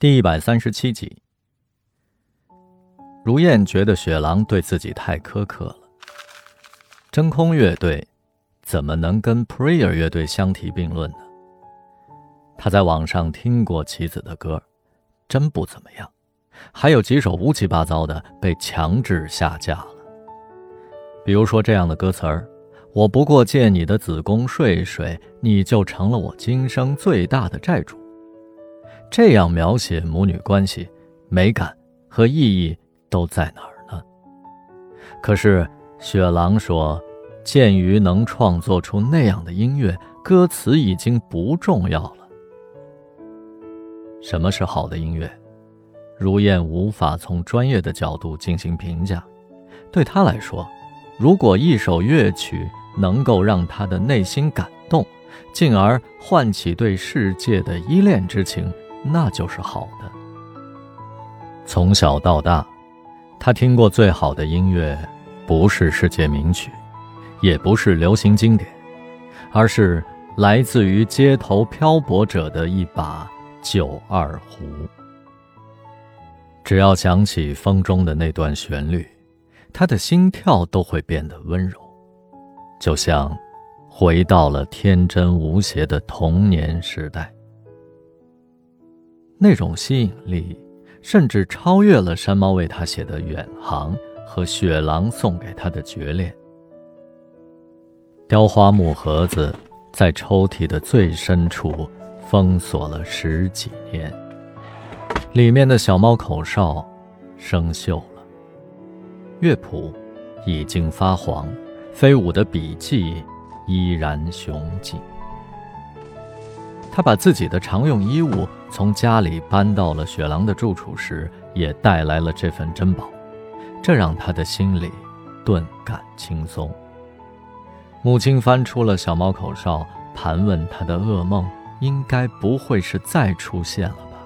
第一百三十七集，如燕觉得雪狼对自己太苛刻了。真空乐队怎么能跟 Prayer 乐队相提并论呢？他在网上听过棋子的歌，真不怎么样，还有几首乌七八糟的被强制下架了。比如说这样的歌词儿：“我不过借你的子宫睡睡，你就成了我今生最大的债主。”这样描写母女关系，美感和意义都在哪儿呢？可是雪狼说，鉴于能创作出那样的音乐，歌词已经不重要了。什么是好的音乐？如燕无法从专业的角度进行评价。对他来说，如果一首乐曲能够让他的内心感动，进而唤起对世界的依恋之情。那就是好的。从小到大，他听过最好的音乐，不是世界名曲，也不是流行经典，而是来自于街头漂泊者的一把九二胡。只要想起风中的那段旋律，他的心跳都会变得温柔，就像回到了天真无邪的童年时代。那种吸引力，甚至超越了山猫为他写的《远航》和雪狼送给他的《决恋》。雕花木盒子在抽屉的最深处封锁了十几年，里面的小猫口哨生锈了，乐谱已经发黄，飞舞的笔记依然雄劲。他把自己的常用衣物从家里搬到了雪狼的住处时，也带来了这份珍宝，这让他的心里顿感轻松。母亲翻出了小猫口哨，盘问他的噩梦应该不会是再出现了吧？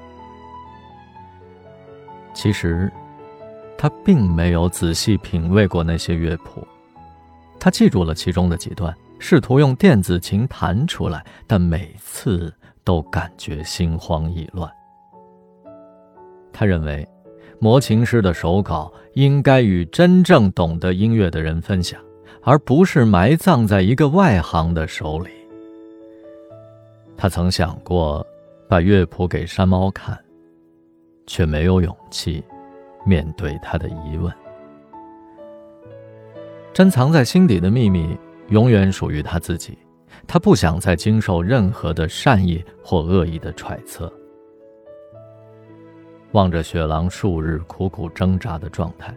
其实，他并没有仔细品味过那些乐谱，他记住了其中的几段。试图用电子琴弹出来，但每次都感觉心慌意乱。他认为，魔琴师的手稿应该与真正懂得音乐的人分享，而不是埋葬在一个外行的手里。他曾想过把乐谱给山猫看，却没有勇气面对他的疑问。珍藏在心底的秘密。永远属于他自己，他不想再经受任何的善意或恶意的揣测。望着雪狼数日苦苦挣扎的状态，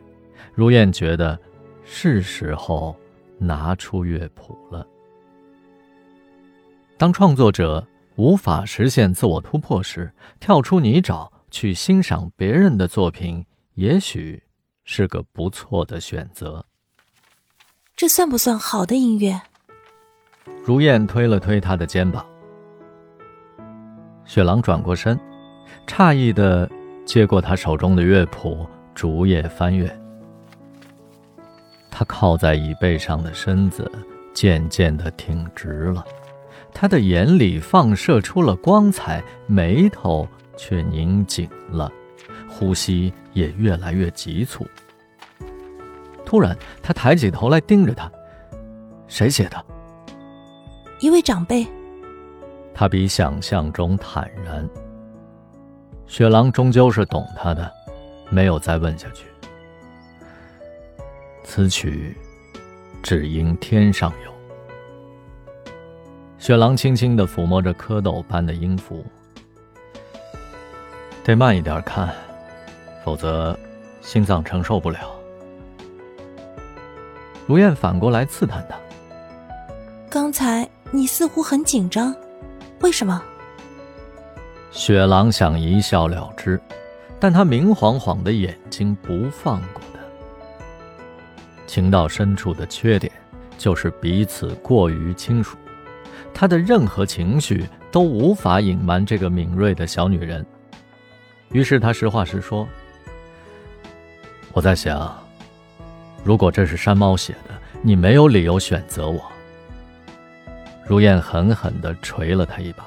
如燕觉得是时候拿出乐谱了。当创作者无法实现自我突破时，跳出泥沼去欣赏别人的作品，也许是个不错的选择。这算不算好的音乐？如燕推了推他的肩膀。雪狼转过身，诧异的接过他手中的乐谱，逐页翻阅。他靠在椅背上的身子渐渐的挺直了，他的眼里放射出了光彩，眉头却拧紧了，呼吸也越来越急促。突然，他抬起头来盯着他。谁写的？一位长辈。他比想象中坦然。雪狼终究是懂他的，没有再问下去。此曲，只应天上有。雪狼轻轻地抚摸着蝌蚪般的音符，得慢一点看，否则心脏承受不了。如燕反过来刺探他：“刚才你似乎很紧张，为什么？”雪狼想一笑了之，但他明晃晃的眼睛不放过他。情到深处的缺点，就是彼此过于亲属，他的任何情绪都无法隐瞒这个敏锐的小女人。于是他实话实说：“我在想。”如果这是山猫写的，你没有理由选择我。如燕狠狠地捶了他一把。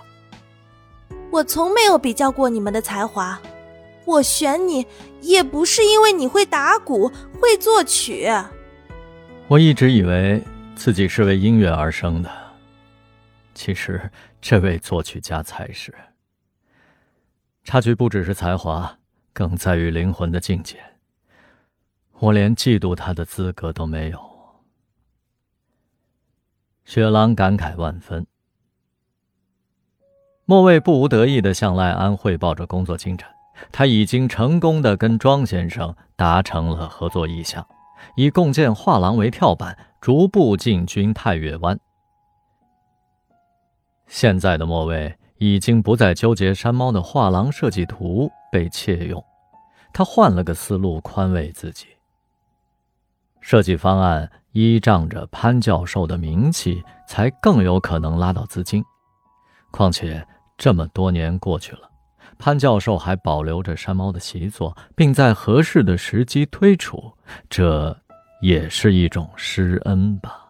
我从没有比较过你们的才华，我选你也不是因为你会打鼓、会作曲。我一直以为自己是为音乐而生的，其实这位作曲家才是。差距不只是才华，更在于灵魂的境界。我连嫉妒他的资格都没有。雪狼感慨万分。莫卫不无得意的向赖安汇报着工作进展，他已经成功的跟庄先生达成了合作意向，以共建画廊为跳板，逐步进军太岳湾。现在的莫卫已经不再纠结山猫的画廊设计图被窃用，他换了个思路宽慰自己。设计方案依仗着潘教授的名气，才更有可能拉到资金，况且。这么多年过去了，潘教授还保留着山猫的习作，并在合适的时机推出，这也是一种施恩吧。